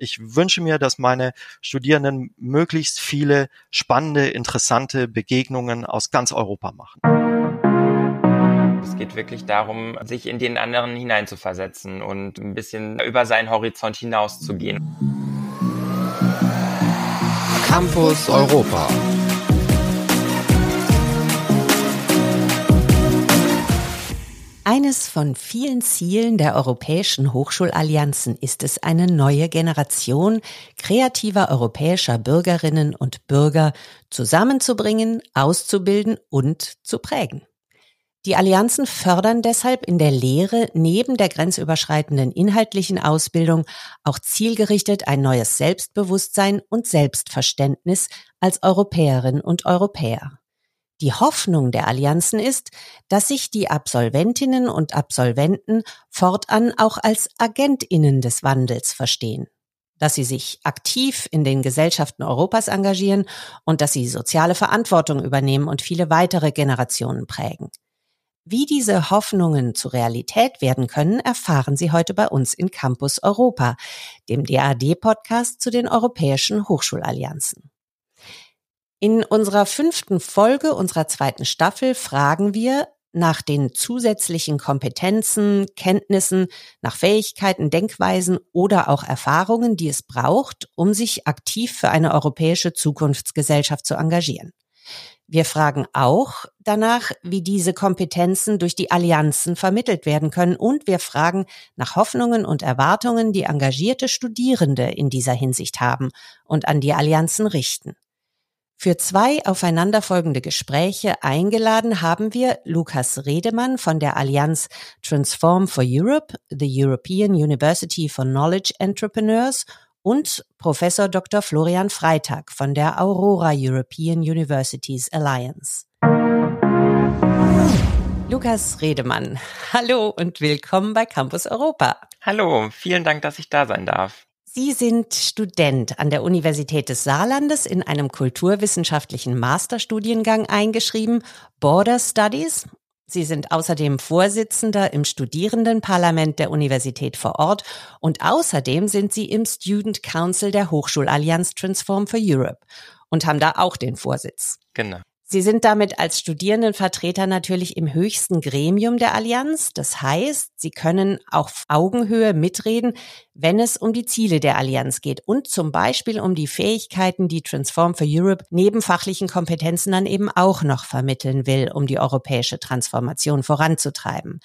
Ich wünsche mir, dass meine Studierenden möglichst viele spannende, interessante Begegnungen aus ganz Europa machen. Es geht wirklich darum, sich in den anderen hineinzuversetzen und ein bisschen über seinen Horizont hinauszugehen. Campus Europa. Eines von vielen Zielen der europäischen Hochschulallianzen ist es, eine neue Generation kreativer europäischer Bürgerinnen und Bürger zusammenzubringen, auszubilden und zu prägen. Die Allianzen fördern deshalb in der Lehre neben der grenzüberschreitenden inhaltlichen Ausbildung auch zielgerichtet ein neues Selbstbewusstsein und Selbstverständnis als Europäerinnen und Europäer. Die Hoffnung der Allianzen ist, dass sich die Absolventinnen und Absolventen fortan auch als Agentinnen des Wandels verstehen, dass sie sich aktiv in den Gesellschaften Europas engagieren und dass sie soziale Verantwortung übernehmen und viele weitere Generationen prägen. Wie diese Hoffnungen zur Realität werden können, erfahren Sie heute bei uns in Campus Europa, dem DAD-Podcast zu den europäischen Hochschulallianzen. In unserer fünften Folge unserer zweiten Staffel fragen wir nach den zusätzlichen Kompetenzen, Kenntnissen, nach Fähigkeiten, Denkweisen oder auch Erfahrungen, die es braucht, um sich aktiv für eine europäische Zukunftsgesellschaft zu engagieren. Wir fragen auch danach, wie diese Kompetenzen durch die Allianzen vermittelt werden können und wir fragen nach Hoffnungen und Erwartungen, die engagierte Studierende in dieser Hinsicht haben und an die Allianzen richten. Für zwei aufeinanderfolgende Gespräche eingeladen haben wir Lukas Redemann von der Allianz Transform for Europe, the European University for Knowledge Entrepreneurs und Professor Dr. Florian Freitag von der Aurora European Universities Alliance. Lukas Redemann, hallo und willkommen bei Campus Europa. Hallo, vielen Dank, dass ich da sein darf. Sie sind Student an der Universität des Saarlandes in einem kulturwissenschaftlichen Masterstudiengang eingeschrieben, Border Studies. Sie sind außerdem Vorsitzender im Studierendenparlament der Universität vor Ort und außerdem sind Sie im Student Council der Hochschulallianz Transform for Europe und haben da auch den Vorsitz. Genau. Sie sind damit als Studierendenvertreter natürlich im höchsten Gremium der Allianz. Das heißt, Sie können auf Augenhöhe mitreden, wenn es um die Ziele der Allianz geht und zum Beispiel um die Fähigkeiten, die Transform for Europe neben fachlichen Kompetenzen dann eben auch noch vermitteln will, um die europäische Transformation voranzutreiben.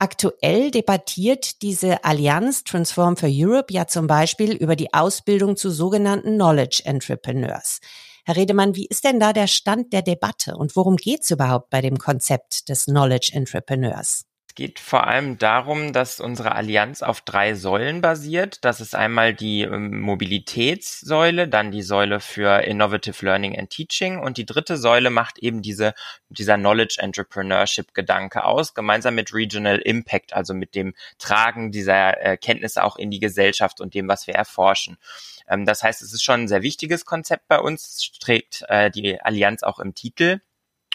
Aktuell debattiert diese Allianz Transform for Europe ja zum Beispiel über die Ausbildung zu sogenannten Knowledge Entrepreneurs. Herr Redemann, wie ist denn da der Stand der Debatte und worum geht es überhaupt bei dem Konzept des Knowledge Entrepreneurs? Es geht vor allem darum, dass unsere Allianz auf drei Säulen basiert. Das ist einmal die ähm, Mobilitätssäule, dann die Säule für Innovative Learning and Teaching und die dritte Säule macht eben diese, dieser Knowledge Entrepreneurship Gedanke aus, gemeinsam mit Regional Impact, also mit dem Tragen dieser äh, Kenntnisse auch in die Gesellschaft und dem, was wir erforschen. Ähm, das heißt, es ist schon ein sehr wichtiges Konzept bei uns, trägt äh, die Allianz auch im Titel.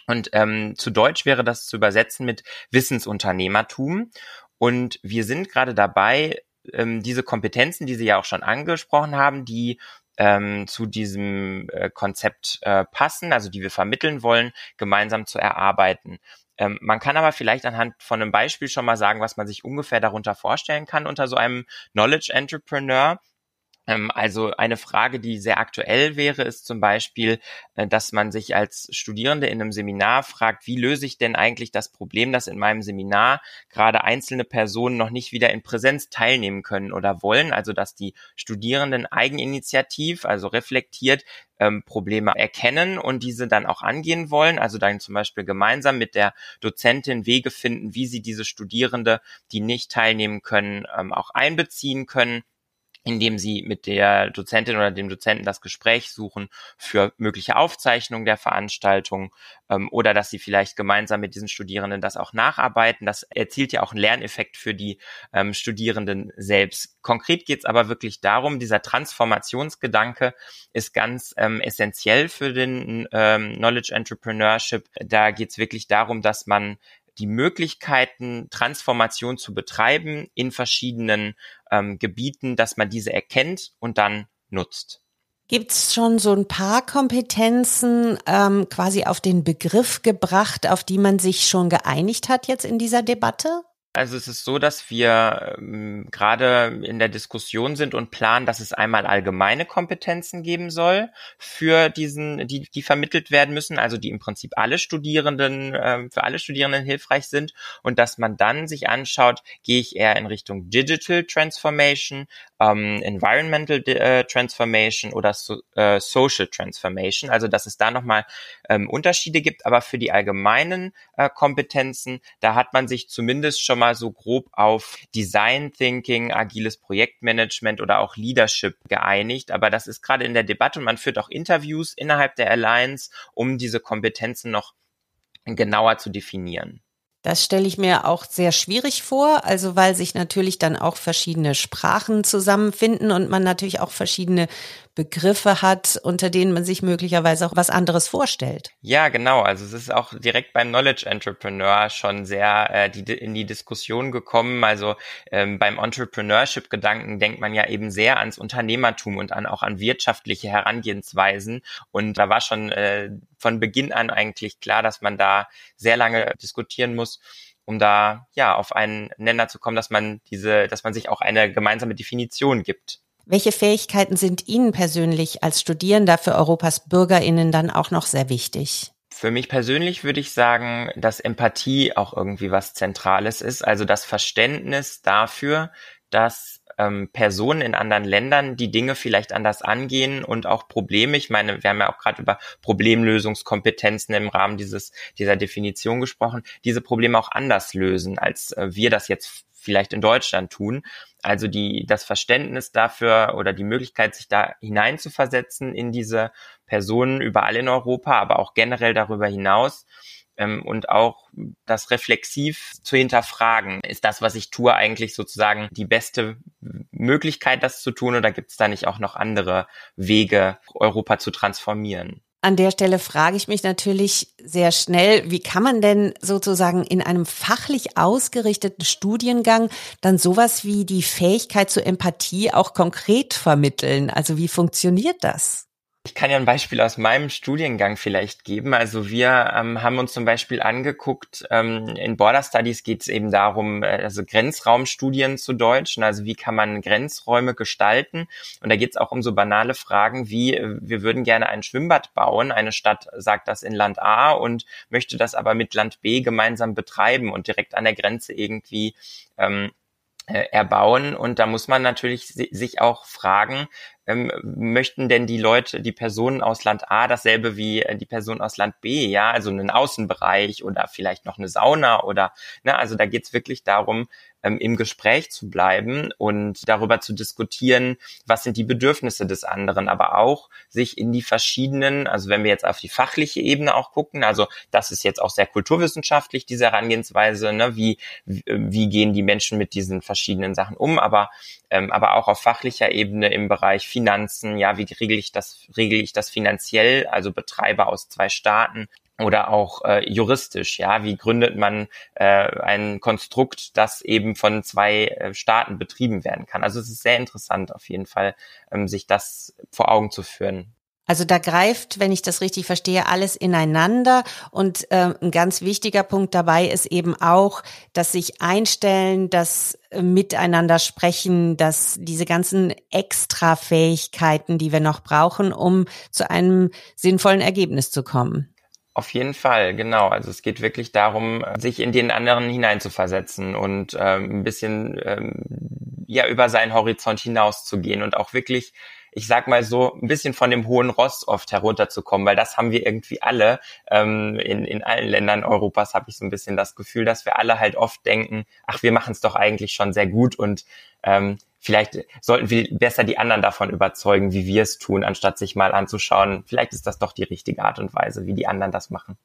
Und ähm, zu Deutsch wäre das zu übersetzen mit Wissensunternehmertum. Und wir sind gerade dabei, ähm, diese Kompetenzen, die Sie ja auch schon angesprochen haben, die ähm, zu diesem äh, Konzept äh, passen, also die wir vermitteln wollen, gemeinsam zu erarbeiten. Ähm, man kann aber vielleicht anhand von einem Beispiel schon mal sagen, was man sich ungefähr darunter vorstellen kann unter so einem Knowledge Entrepreneur. Ähm, also eine Frage, die sehr aktuell wäre, ist zum Beispiel, äh, dass man sich als Studierende in einem Seminar fragt, wie löse ich denn eigentlich das Problem, dass in meinem Seminar gerade einzelne Personen noch nicht wieder in Präsenz teilnehmen können oder wollen, also dass die Studierenden eigeninitiativ, also reflektiert, ähm, Probleme erkennen und diese dann auch angehen wollen, also dann zum Beispiel gemeinsam mit der Dozentin Wege finden, wie sie diese Studierende, die nicht teilnehmen können, ähm, auch einbeziehen können indem sie mit der Dozentin oder dem Dozenten das Gespräch suchen für mögliche Aufzeichnungen der Veranstaltung ähm, oder dass sie vielleicht gemeinsam mit diesen Studierenden das auch nacharbeiten. Das erzielt ja auch einen Lerneffekt für die ähm, Studierenden selbst. Konkret geht es aber wirklich darum, dieser Transformationsgedanke ist ganz ähm, essentiell für den ähm, Knowledge Entrepreneurship. Da geht es wirklich darum, dass man die Möglichkeiten, Transformation zu betreiben in verschiedenen ähm, Gebieten, dass man diese erkennt und dann nutzt. Gibt's schon so ein paar Kompetenzen ähm, quasi auf den Begriff gebracht, auf die man sich schon geeinigt hat jetzt in dieser Debatte? Also es ist so, dass wir ähm, gerade in der Diskussion sind und planen, dass es einmal allgemeine Kompetenzen geben soll für diesen, die, die vermittelt werden müssen, also die im Prinzip alle Studierenden, äh, für alle Studierenden hilfreich sind. Und dass man dann sich anschaut, gehe ich eher in Richtung Digital Transformation, ähm, Environmental äh, Transformation oder so, äh, Social Transformation, also dass es da nochmal ähm, Unterschiede gibt, aber für die allgemeinen äh, Kompetenzen, da hat man sich zumindest schon mal so grob auf Design Thinking, agiles Projektmanagement oder auch Leadership geeinigt, aber das ist gerade in der Debatte und man führt auch Interviews innerhalb der Alliance, um diese Kompetenzen noch genauer zu definieren. Das stelle ich mir auch sehr schwierig vor, also weil sich natürlich dann auch verschiedene Sprachen zusammenfinden und man natürlich auch verschiedene Begriffe hat, unter denen man sich möglicherweise auch was anderes vorstellt. Ja, genau. Also es ist auch direkt beim Knowledge Entrepreneur schon sehr äh, die, in die Diskussion gekommen. Also ähm, beim Entrepreneurship-Gedanken denkt man ja eben sehr ans Unternehmertum und an auch an wirtschaftliche Herangehensweisen. Und da war schon äh, von Beginn an eigentlich klar, dass man da sehr lange diskutieren muss um da ja auf einen Nenner zu kommen, dass man diese, dass man sich auch eine gemeinsame Definition gibt. Welche Fähigkeiten sind Ihnen persönlich als Studierender für Europas Bürgerinnen dann auch noch sehr wichtig? Für mich persönlich würde ich sagen, dass Empathie auch irgendwie was Zentrales ist, also das Verständnis dafür, dass ähm, Personen in anderen Ländern die Dinge vielleicht anders angehen und auch Probleme. Ich meine, wir haben ja auch gerade über Problemlösungskompetenzen im Rahmen dieses dieser Definition gesprochen, diese Probleme auch anders lösen, als äh, wir das jetzt vielleicht in Deutschland tun. Also die, das Verständnis dafür oder die Möglichkeit, sich da hineinzuversetzen in diese Personen überall in Europa, aber auch generell darüber hinaus und auch das reflexiv zu hinterfragen. Ist das, was ich tue, eigentlich sozusagen die beste Möglichkeit, das zu tun oder gibt es da nicht auch noch andere Wege, Europa zu transformieren? An der Stelle frage ich mich natürlich sehr schnell, wie kann man denn sozusagen in einem fachlich ausgerichteten Studiengang dann sowas wie die Fähigkeit zur Empathie auch konkret vermitteln? Also wie funktioniert das? Ich kann ja ein Beispiel aus meinem Studiengang vielleicht geben. Also wir ähm, haben uns zum Beispiel angeguckt, ähm, in Border Studies geht es eben darum, äh, also Grenzraumstudien zu Deutschen, also wie kann man Grenzräume gestalten. Und da geht es auch um so banale Fragen wie, äh, wir würden gerne ein Schwimmbad bauen. Eine Stadt sagt das in Land A und möchte das aber mit Land B gemeinsam betreiben und direkt an der Grenze irgendwie ähm, äh, erbauen. Und da muss man natürlich sich auch fragen, ähm, möchten denn die Leute, die Personen aus Land A dasselbe wie äh, die Personen aus Land B, ja, also einen Außenbereich oder vielleicht noch eine Sauna oder, ne, also da geht's wirklich darum, ähm, im Gespräch zu bleiben und darüber zu diskutieren, was sind die Bedürfnisse des anderen, aber auch sich in die verschiedenen, also wenn wir jetzt auf die fachliche Ebene auch gucken, also das ist jetzt auch sehr kulturwissenschaftlich, diese Herangehensweise, ne, wie, wie gehen die Menschen mit diesen verschiedenen Sachen um, aber, ähm, aber auch auf fachlicher Ebene im Bereich Finanzen, ja, wie regel ich das, regel ich das finanziell, also Betreiber aus zwei Staaten, oder auch äh, juristisch, ja, wie gründet man äh, ein Konstrukt, das eben von zwei äh, Staaten betrieben werden kann. Also es ist sehr interessant auf jeden Fall, ähm, sich das vor Augen zu führen. Also da greift, wenn ich das richtig verstehe, alles ineinander. Und äh, ein ganz wichtiger Punkt dabei ist eben auch, dass sich einstellen, das äh, Miteinander sprechen, dass diese ganzen Extrafähigkeiten, die wir noch brauchen, um zu einem sinnvollen Ergebnis zu kommen. Auf jeden Fall, genau. Also es geht wirklich darum, sich in den anderen hineinzuversetzen und ähm, ein bisschen ähm, ja über seinen Horizont hinauszugehen und auch wirklich, ich sag mal so, ein bisschen von dem hohen Ross oft herunterzukommen, weil das haben wir irgendwie alle ähm, in, in allen Ländern Europas habe ich so ein bisschen das Gefühl, dass wir alle halt oft denken, ach, wir machen es doch eigentlich schon sehr gut und ähm, vielleicht sollten wir besser die anderen davon überzeugen, wie wir es tun, anstatt sich mal anzuschauen, vielleicht ist das doch die richtige Art und Weise, wie die anderen das machen.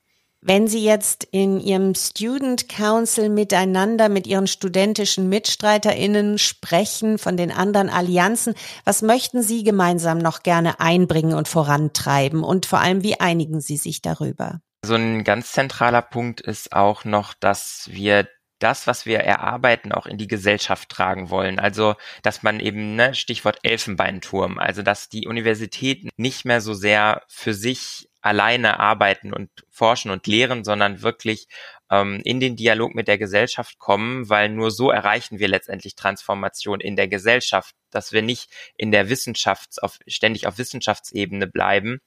Wenn Sie jetzt in Ihrem Student Council miteinander mit Ihren studentischen MitstreiterInnen sprechen von den anderen Allianzen, was möchten Sie gemeinsam noch gerne einbringen und vorantreiben? Und vor allem, wie einigen Sie sich darüber? So ein ganz zentraler Punkt ist auch noch, dass wir das, was wir erarbeiten, auch in die Gesellschaft tragen wollen. Also, dass man eben, ne, Stichwort Elfenbeinturm, also dass die Universitäten nicht mehr so sehr für sich alleine arbeiten und forschen und lehren, sondern wirklich ähm, in den Dialog mit der Gesellschaft kommen, weil nur so erreichen wir letztendlich Transformation in der Gesellschaft, dass wir nicht in der Wissenschafts auf, ständig auf Wissenschaftsebene bleiben,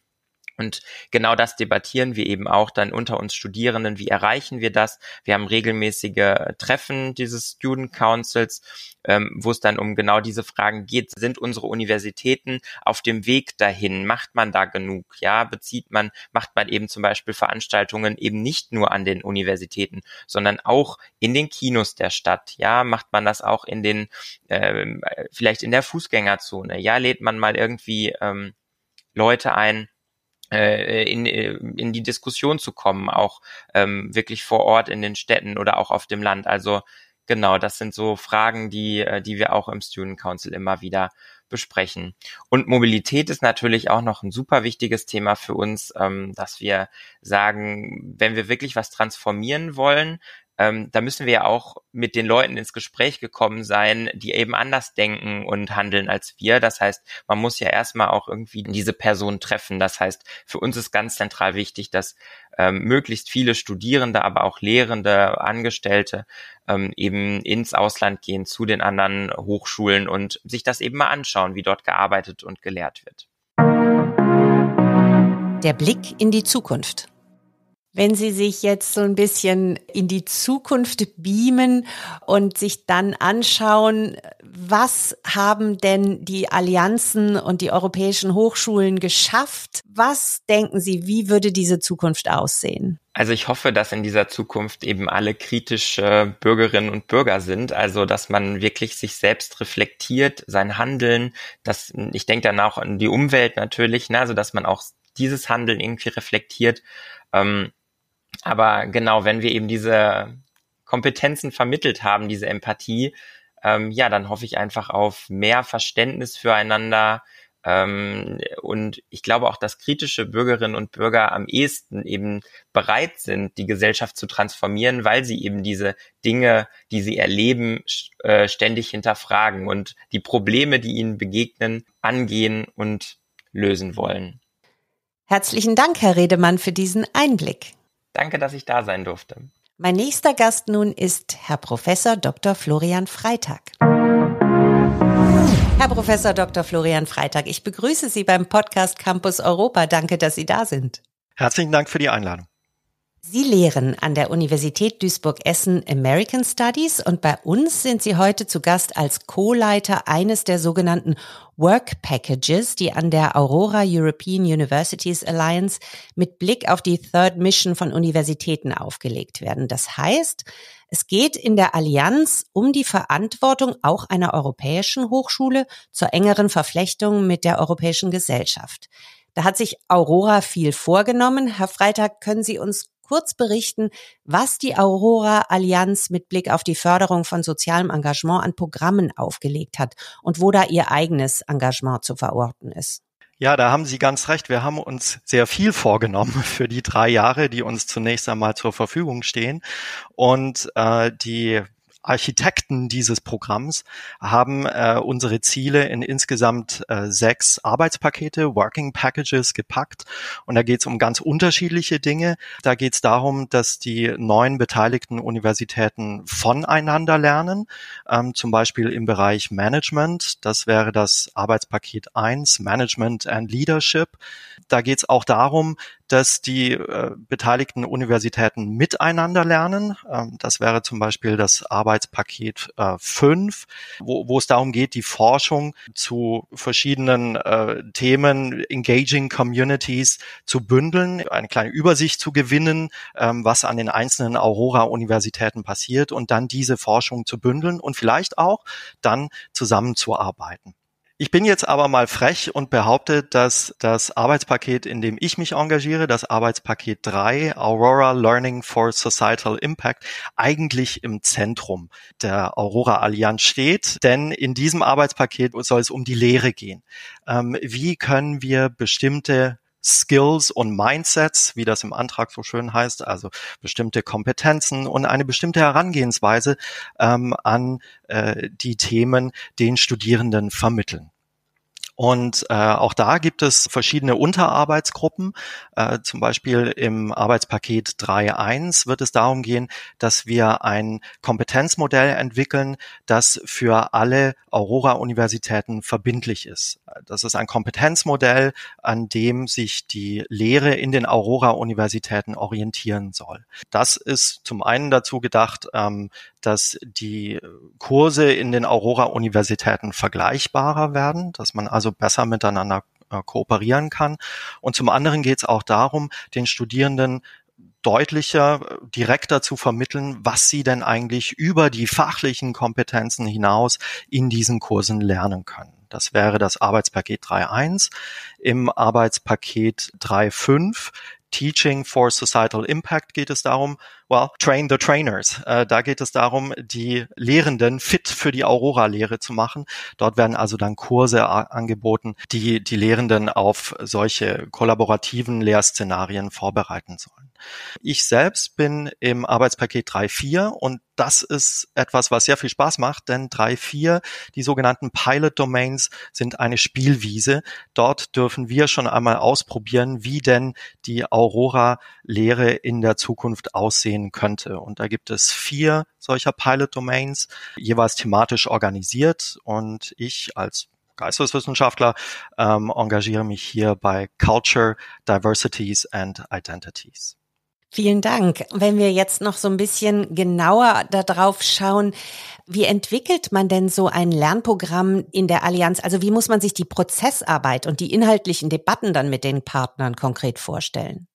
und genau das debattieren wir eben auch dann unter uns Studierenden. Wie erreichen wir das? Wir haben regelmäßige Treffen dieses Student Councils, ähm, wo es dann um genau diese Fragen geht. Sind unsere Universitäten auf dem Weg dahin? Macht man da genug? Ja, bezieht man, macht man eben zum Beispiel Veranstaltungen eben nicht nur an den Universitäten, sondern auch in den Kinos der Stadt? Ja, macht man das auch in den, äh, vielleicht in der Fußgängerzone? Ja, lädt man mal irgendwie ähm, Leute ein, äh, in, äh, in die Diskussion zu kommen, auch ähm, wirklich vor Ort in den Städten oder auch auf dem Land. Also genau, das sind so Fragen, die, äh, die wir auch im Student Council immer wieder besprechen. Und Mobilität ist natürlich auch noch ein super wichtiges Thema für uns, ähm, dass wir sagen, wenn wir wirklich was transformieren wollen, ähm, da müssen wir ja auch mit den Leuten ins Gespräch gekommen sein, die eben anders denken und handeln als wir. Das heißt, man muss ja erstmal auch irgendwie diese Person treffen. Das heißt, für uns ist ganz zentral wichtig, dass ähm, möglichst viele Studierende, aber auch Lehrende, Angestellte ähm, eben ins Ausland gehen zu den anderen Hochschulen und sich das eben mal anschauen, wie dort gearbeitet und gelehrt wird. Der Blick in die Zukunft. Wenn Sie sich jetzt so ein bisschen in die Zukunft beamen und sich dann anschauen, was haben denn die Allianzen und die europäischen Hochschulen geschafft? Was denken Sie, wie würde diese Zukunft aussehen? Also ich hoffe, dass in dieser Zukunft eben alle kritische Bürgerinnen und Bürger sind, also dass man wirklich sich selbst reflektiert, sein Handeln, dass ich denke dann auch an die Umwelt natürlich, ne, also dass man auch dieses Handeln irgendwie reflektiert. Ähm, aber genau, wenn wir eben diese Kompetenzen vermittelt haben, diese Empathie, ähm, ja, dann hoffe ich einfach auf mehr Verständnis füreinander. Ähm, und ich glaube auch, dass kritische Bürgerinnen und Bürger am ehesten eben bereit sind, die Gesellschaft zu transformieren, weil sie eben diese Dinge, die sie erleben, äh, ständig hinterfragen und die Probleme, die ihnen begegnen, angehen und lösen wollen. Herzlichen Dank, Herr Redemann, für diesen Einblick. Danke, dass ich da sein durfte. Mein nächster Gast nun ist Herr Professor Dr. Florian Freitag. Herr Professor Dr. Florian Freitag, ich begrüße Sie beim Podcast Campus Europa. Danke, dass Sie da sind. Herzlichen Dank für die Einladung. Sie lehren an der Universität Duisburg-Essen American Studies und bei uns sind Sie heute zu Gast als Co-Leiter eines der sogenannten Work Packages, die an der Aurora European Universities Alliance mit Blick auf die Third Mission von Universitäten aufgelegt werden. Das heißt, es geht in der Allianz um die Verantwortung auch einer europäischen Hochschule zur engeren Verflechtung mit der europäischen Gesellschaft. Da hat sich Aurora viel vorgenommen. Herr Freitag, können Sie uns kurz berichten, was die Aurora Allianz mit Blick auf die Förderung von sozialem Engagement an Programmen aufgelegt hat und wo da ihr eigenes Engagement zu verorten ist. Ja, da haben Sie ganz recht. Wir haben uns sehr viel vorgenommen für die drei Jahre, die uns zunächst einmal zur Verfügung stehen. Und äh, die Architekten dieses Programms haben äh, unsere Ziele in insgesamt äh, sechs Arbeitspakete, Working Packages gepackt. Und da geht es um ganz unterschiedliche Dinge. Da geht es darum, dass die neuen beteiligten Universitäten voneinander lernen, ähm, zum Beispiel im Bereich Management. Das wäre das Arbeitspaket 1, Management and Leadership. Da geht es auch darum, dass die äh, beteiligten Universitäten miteinander lernen. Ähm, das wäre zum Beispiel das Arbeitspaket äh, 5, wo, wo es darum geht, die Forschung zu verschiedenen äh, Themen, Engaging Communities zu bündeln, eine kleine Übersicht zu gewinnen, ähm, was an den einzelnen Aurora-Universitäten passiert und dann diese Forschung zu bündeln und vielleicht auch dann zusammenzuarbeiten. Ich bin jetzt aber mal frech und behaupte, dass das Arbeitspaket, in dem ich mich engagiere, das Arbeitspaket 3, Aurora Learning for Societal Impact, eigentlich im Zentrum der Aurora Allianz steht. Denn in diesem Arbeitspaket soll es um die Lehre gehen. Ähm, wie können wir bestimmte Skills und Mindsets, wie das im Antrag so schön heißt, also bestimmte Kompetenzen und eine bestimmte Herangehensweise ähm, an äh, die Themen den Studierenden vermitteln. Und äh, auch da gibt es verschiedene Unterarbeitsgruppen. Äh, zum Beispiel im Arbeitspaket 3.1 wird es darum gehen, dass wir ein Kompetenzmodell entwickeln, das für alle Aurora-Universitäten verbindlich ist. Das ist ein Kompetenzmodell, an dem sich die Lehre in den Aurora-Universitäten orientieren soll. Das ist zum einen dazu gedacht, ähm, dass die Kurse in den Aurora-Universitäten vergleichbarer werden, dass man also besser miteinander äh, kooperieren kann. Und zum anderen geht es auch darum, den Studierenden deutlicher, äh, direkter zu vermitteln, was sie denn eigentlich über die fachlichen Kompetenzen hinaus in diesen Kursen lernen können. Das wäre das Arbeitspaket 3.1. Im Arbeitspaket 3.5 Teaching for Societal Impact geht es darum, well, train the trainers. Äh, da geht es darum, die Lehrenden fit für die Aurora-Lehre zu machen. Dort werden also dann Kurse angeboten, die die Lehrenden auf solche kollaborativen Lehrszenarien vorbereiten sollen. Ich selbst bin im Arbeitspaket 3.4 und das ist etwas, was sehr viel Spaß macht, denn 3.4, die sogenannten Pilot Domains, sind eine Spielwiese. Dort dürfen wir schon einmal ausprobieren, wie denn die Aurora-Lehre in der Zukunft aussehen könnte. Und da gibt es vier solcher Pilot Domains, jeweils thematisch organisiert. Und ich als Geisteswissenschaftler ähm, engagiere mich hier bei Culture, Diversities and Identities. Vielen Dank. Wenn wir jetzt noch so ein bisschen genauer darauf schauen, wie entwickelt man denn so ein Lernprogramm in der Allianz? Also wie muss man sich die Prozessarbeit und die inhaltlichen Debatten dann mit den Partnern konkret vorstellen?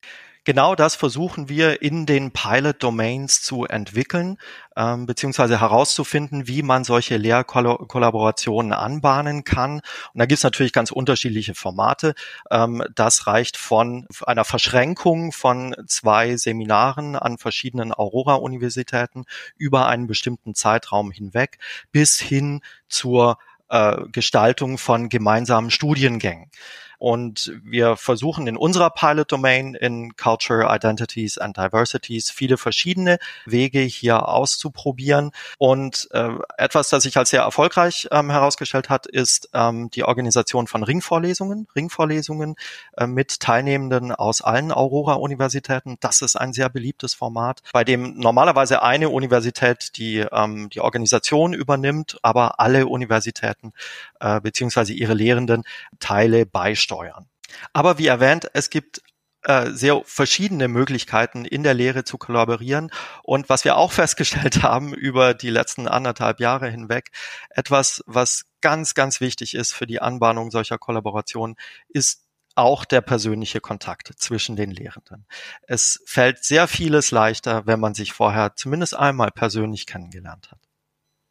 Genau das versuchen wir in den Pilot Domains zu entwickeln, ähm, beziehungsweise herauszufinden, wie man solche Lehrkollaborationen anbahnen kann. Und da gibt es natürlich ganz unterschiedliche Formate. Ähm, das reicht von einer Verschränkung von zwei Seminaren an verschiedenen Aurora-Universitäten über einen bestimmten Zeitraum hinweg bis hin zur äh, Gestaltung von gemeinsamen Studiengängen. Und wir versuchen in unserer Pilot Domain in Culture, Identities and Diversities viele verschiedene Wege hier auszuprobieren. Und äh, etwas, das sich als sehr erfolgreich ähm, herausgestellt hat, ist ähm, die Organisation von Ringvorlesungen. Ringvorlesungen äh, mit Teilnehmenden aus allen Aurora-Universitäten. Das ist ein sehr beliebtes Format, bei dem normalerweise eine Universität die, ähm, die Organisation übernimmt, aber alle Universitäten äh, beziehungsweise ihre Lehrenden Teile beisteuern. Aber wie erwähnt, es gibt äh, sehr verschiedene Möglichkeiten in der Lehre zu kollaborieren. Und was wir auch festgestellt haben über die letzten anderthalb Jahre hinweg, etwas, was ganz, ganz wichtig ist für die Anbahnung solcher Kollaborationen, ist auch der persönliche Kontakt zwischen den Lehrenden. Es fällt sehr vieles leichter, wenn man sich vorher zumindest einmal persönlich kennengelernt hat.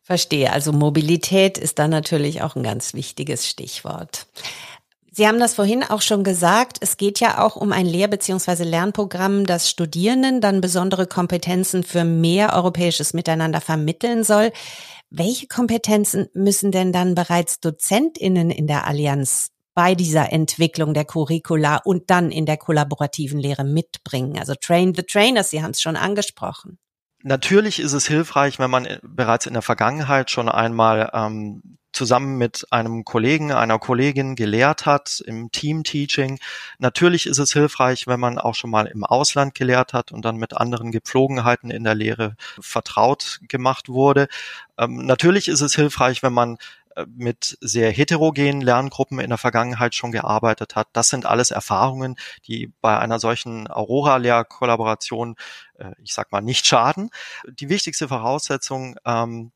Verstehe. Also Mobilität ist da natürlich auch ein ganz wichtiges Stichwort. Sie haben das vorhin auch schon gesagt. Es geht ja auch um ein Lehr- bzw. Lernprogramm, das Studierenden dann besondere Kompetenzen für mehr europäisches Miteinander vermitteln soll. Welche Kompetenzen müssen denn dann bereits DozentInnen in der Allianz bei dieser Entwicklung der Curricula und dann in der kollaborativen Lehre mitbringen? Also Train the Trainers, Sie haben es schon angesprochen. Natürlich ist es hilfreich, wenn man bereits in der Vergangenheit schon einmal ähm, zusammen mit einem Kollegen, einer Kollegin gelehrt hat im Team-Teaching. Natürlich ist es hilfreich, wenn man auch schon mal im Ausland gelehrt hat und dann mit anderen Gepflogenheiten in der Lehre vertraut gemacht wurde. Ähm, natürlich ist es hilfreich, wenn man mit sehr heterogenen Lerngruppen in der Vergangenheit schon gearbeitet hat. Das sind alles Erfahrungen, die bei einer solchen Aurora-Lehrkollaboration, äh, ich sag mal, nicht schaden. Die wichtigste Voraussetzung ähm,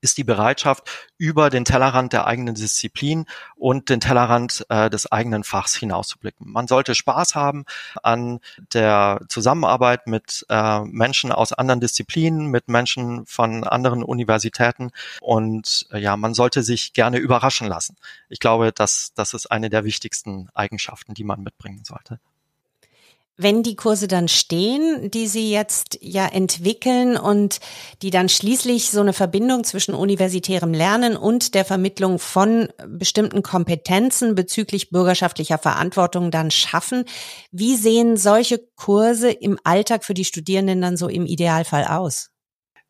ist die Bereitschaft, über den Tellerrand der eigenen Disziplin und den Tellerrand äh, des eigenen Fachs hinauszublicken. Man sollte Spaß haben an der Zusammenarbeit mit äh, Menschen aus anderen Disziplinen, mit Menschen von anderen Universitäten und äh, ja, man sollte sich gerne überraschen lassen. Ich glaube, dass das ist eine der wichtigsten Eigenschaften, die man mitbringen sollte. Wenn die Kurse dann stehen, die Sie jetzt ja entwickeln und die dann schließlich so eine Verbindung zwischen universitärem Lernen und der Vermittlung von bestimmten Kompetenzen bezüglich bürgerschaftlicher Verantwortung dann schaffen, wie sehen solche Kurse im Alltag für die Studierenden dann so im Idealfall aus?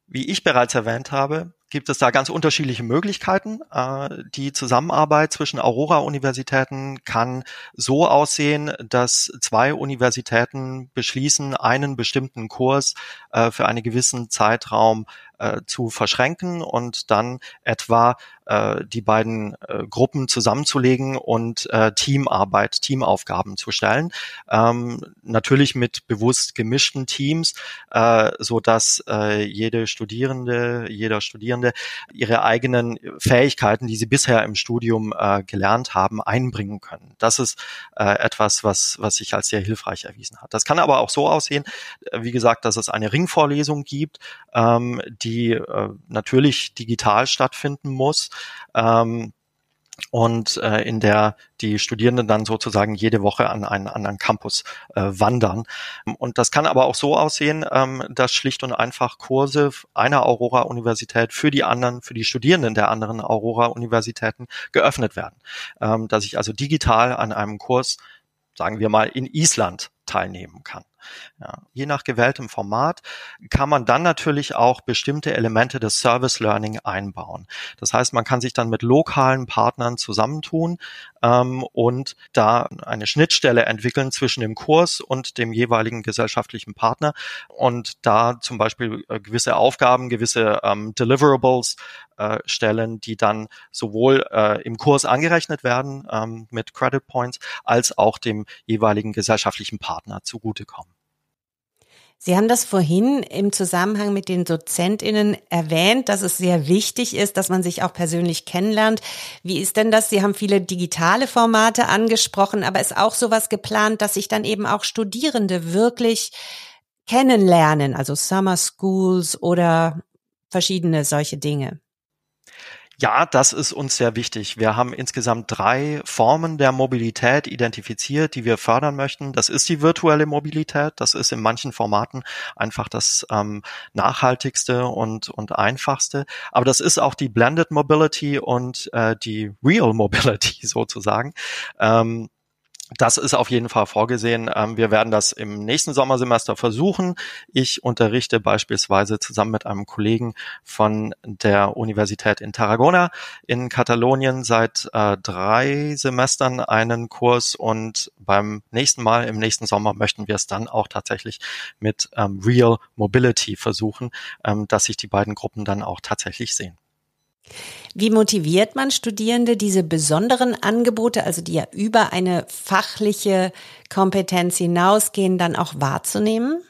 Wie ich bereits erwähnt habe, gibt es da ganz unterschiedliche Möglichkeiten. Äh, die Zusammenarbeit zwischen Aurora-Universitäten kann so aussehen, dass zwei Universitäten beschließen, einen bestimmten Kurs äh, für einen gewissen Zeitraum äh, zu verschränken und dann etwa die beiden Gruppen zusammenzulegen und Teamarbeit, Teamaufgaben zu stellen. Ähm, natürlich mit bewusst gemischten Teams, so dass äh, jede Studierende, jeder Studierende ihre eigenen Fähigkeiten, die sie bisher im Studium äh, gelernt haben, einbringen können. Das ist äh, etwas, was, was sich als sehr hilfreich erwiesen hat. Das kann aber auch so aussehen, wie gesagt, dass es eine Ringvorlesung gibt, ähm, die äh, natürlich digital stattfinden muss. Ähm, und äh, in der die Studierenden dann sozusagen jede Woche an einen anderen Campus äh, wandern. Und das kann aber auch so aussehen, ähm, dass schlicht und einfach Kurse einer Aurora-Universität für die anderen, für die Studierenden der anderen Aurora-Universitäten geöffnet werden. Ähm, dass ich also digital an einem Kurs, sagen wir mal, in Island teilnehmen kann. Ja, je nach gewähltem Format kann man dann natürlich auch bestimmte Elemente des Service Learning einbauen. Das heißt, man kann sich dann mit lokalen Partnern zusammentun ähm, und da eine Schnittstelle entwickeln zwischen dem Kurs und dem jeweiligen gesellschaftlichen Partner und da zum Beispiel äh, gewisse Aufgaben, gewisse ähm, Deliverables äh, stellen, die dann sowohl äh, im Kurs angerechnet werden ähm, mit Credit Points, als auch dem jeweiligen gesellschaftlichen Partner zugutekommen. Sie haben das vorhin im Zusammenhang mit den Dozentinnen erwähnt, dass es sehr wichtig ist, dass man sich auch persönlich kennenlernt. Wie ist denn das? Sie haben viele digitale Formate angesprochen, aber ist auch sowas geplant, dass sich dann eben auch Studierende wirklich kennenlernen, also Summer Schools oder verschiedene solche Dinge? Ja, das ist uns sehr wichtig. Wir haben insgesamt drei Formen der Mobilität identifiziert, die wir fördern möchten. Das ist die virtuelle Mobilität. Das ist in manchen Formaten einfach das ähm, nachhaltigste und, und einfachste. Aber das ist auch die Blended Mobility und äh, die Real Mobility sozusagen. Ähm, das ist auf jeden Fall vorgesehen. Ähm, wir werden das im nächsten Sommersemester versuchen. Ich unterrichte beispielsweise zusammen mit einem Kollegen von der Universität in Tarragona in Katalonien seit äh, drei Semestern einen Kurs und beim nächsten Mal im nächsten Sommer möchten wir es dann auch tatsächlich mit ähm, Real Mobility versuchen, ähm, dass sich die beiden Gruppen dann auch tatsächlich sehen. Wie motiviert man Studierende, diese besonderen Angebote, also die ja über eine fachliche Kompetenz hinausgehen, dann auch wahrzunehmen?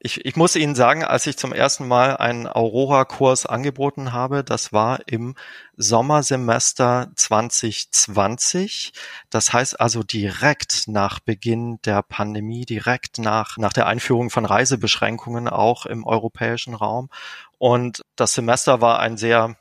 Ich, ich muss Ihnen sagen, als ich zum ersten Mal einen Aurora-Kurs angeboten habe, das war im Sommersemester 2020. Das heißt also direkt nach Beginn der Pandemie, direkt nach, nach der Einführung von Reisebeschränkungen auch im europäischen Raum. Und das Semester war ein sehr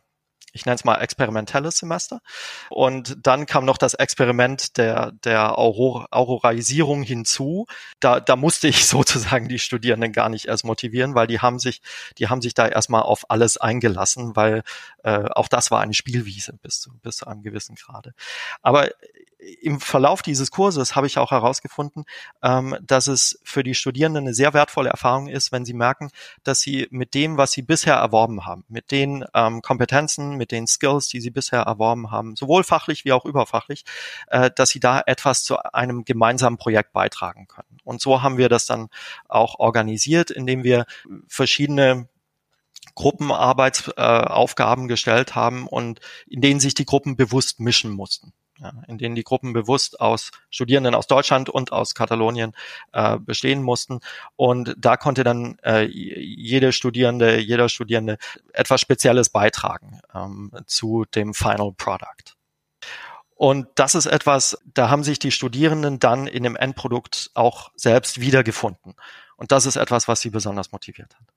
ich nenne es mal experimentelles Semester. Und dann kam noch das Experiment der, der Auror Auroraisierung hinzu. Da, da musste ich sozusagen die Studierenden gar nicht erst motivieren, weil die haben sich, die haben sich da erstmal auf alles eingelassen, weil äh, auch das war eine Spielwiese bis zu, bis zu einem gewissen Grade. Aber im Verlauf dieses Kurses habe ich auch herausgefunden, ähm, dass es für die Studierenden eine sehr wertvolle Erfahrung ist, wenn sie merken, dass sie mit dem, was sie bisher erworben haben, mit den ähm, Kompetenzen, mit den Skills, die sie bisher erworben haben, sowohl fachlich wie auch überfachlich, äh, dass sie da etwas zu einem gemeinsamen Projekt beitragen können. Und so haben wir das dann auch organisiert, indem wir verschiedene Gruppenarbeitsaufgaben äh, gestellt haben und in denen sich die Gruppen bewusst mischen mussten ja, in denen die Gruppen bewusst aus Studierenden aus Deutschland und aus Katalonien äh, bestehen mussten. Und da konnte dann äh, jede Studierende, jeder Studierende etwas Spezielles beitragen ähm, zu dem Final Product. Und das ist etwas, da haben sich die Studierenden dann in dem Endprodukt auch selbst wiedergefunden. Und das ist etwas, was sie besonders motiviert hat.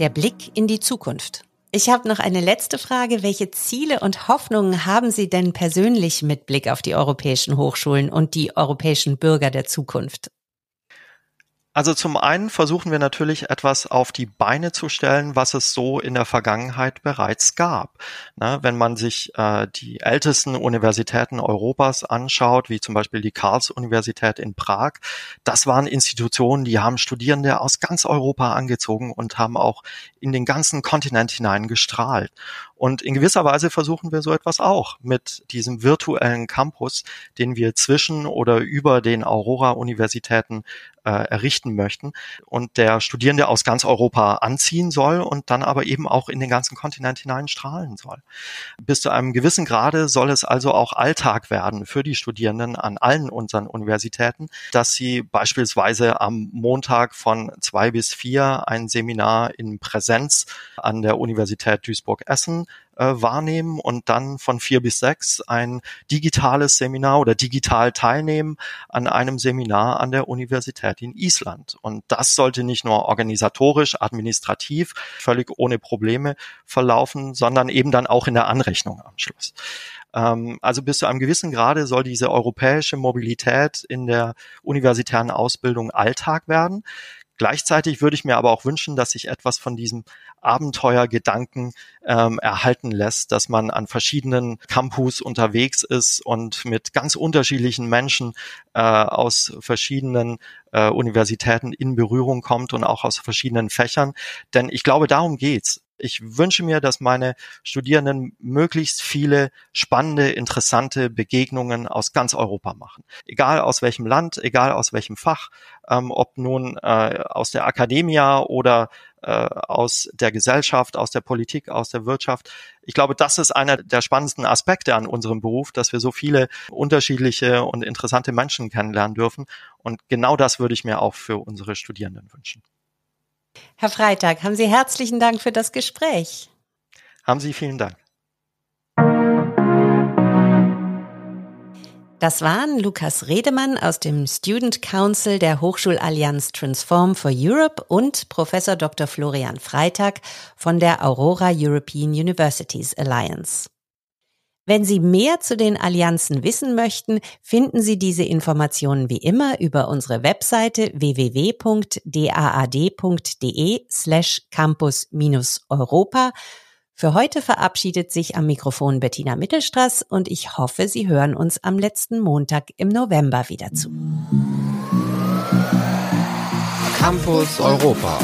Der Blick in die Zukunft. Ich habe noch eine letzte Frage. Welche Ziele und Hoffnungen haben Sie denn persönlich mit Blick auf die europäischen Hochschulen und die europäischen Bürger der Zukunft? Also zum einen versuchen wir natürlich etwas auf die Beine zu stellen, was es so in der Vergangenheit bereits gab. Na, wenn man sich äh, die ältesten Universitäten Europas anschaut, wie zum Beispiel die Karls-Universität in Prag, das waren Institutionen, die haben Studierende aus ganz Europa angezogen und haben auch in den ganzen Kontinent hinein gestrahlt. Und in gewisser Weise versuchen wir so etwas auch mit diesem virtuellen Campus, den wir zwischen oder über den Aurora-Universitäten äh, errichten möchten und der Studierende aus ganz Europa anziehen soll und dann aber eben auch in den ganzen Kontinent hinein strahlen soll. Bis zu einem gewissen Grade soll es also auch Alltag werden für die Studierenden an allen unseren Universitäten, dass sie beispielsweise am Montag von zwei bis vier ein Seminar in Präsenz an der Universität Duisburg-Essen äh, wahrnehmen und dann von vier bis sechs ein digitales Seminar oder digital teilnehmen an einem Seminar an der Universität in Island. Und das sollte nicht nur organisatorisch, administrativ völlig ohne Probleme verlaufen, sondern eben dann auch in der Anrechnung am Schluss ähm, also bis zu einem gewissen Grade soll diese europäische Mobilität in der universitären Ausbildung Alltag werden. Gleichzeitig würde ich mir aber auch wünschen, dass sich etwas von diesem Abenteuergedanken ähm, erhalten lässt, dass man an verschiedenen Campus unterwegs ist und mit ganz unterschiedlichen Menschen äh, aus verschiedenen äh, Universitäten in Berührung kommt und auch aus verschiedenen Fächern. Denn ich glaube, darum geht's. Ich wünsche mir, dass meine Studierenden möglichst viele spannende, interessante Begegnungen aus ganz Europa machen. Egal aus welchem Land, egal aus welchem Fach, ähm, ob nun äh, aus der Akademie oder äh, aus der Gesellschaft, aus der Politik, aus der Wirtschaft. Ich glaube, das ist einer der spannendsten Aspekte an unserem Beruf, dass wir so viele unterschiedliche und interessante Menschen kennenlernen dürfen. Und genau das würde ich mir auch für unsere Studierenden wünschen. Herr Freitag, haben Sie herzlichen Dank für das Gespräch. Haben Sie vielen Dank. Das waren Lukas Redemann aus dem Student Council der Hochschulallianz Transform for Europe und Professor Dr. Florian Freitag von der Aurora European Universities Alliance. Wenn Sie mehr zu den Allianzen wissen möchten, finden Sie diese Informationen wie immer über unsere Webseite www.daad.de slash campus-europa für heute verabschiedet sich am Mikrofon Bettina Mittelstraß und ich hoffe, Sie hören uns am letzten Montag im November wieder zu. Campus Europa.